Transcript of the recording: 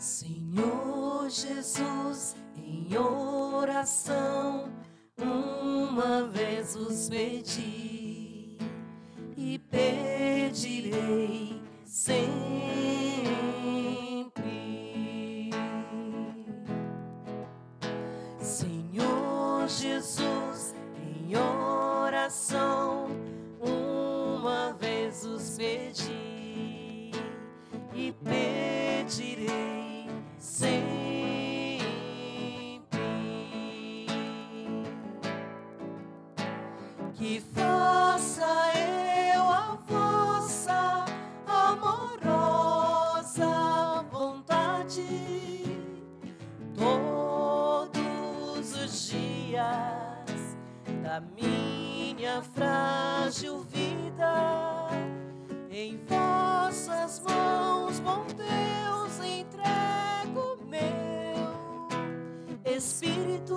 Senhor Jesus, em oração, uma vez os pedi e pedirei sempre. Senhor Jesus, em oração, uma vez os pedi e pedirei sempre que faça dias da minha frágil vida. Em vossas mãos, bom Deus, entrego meu espírito,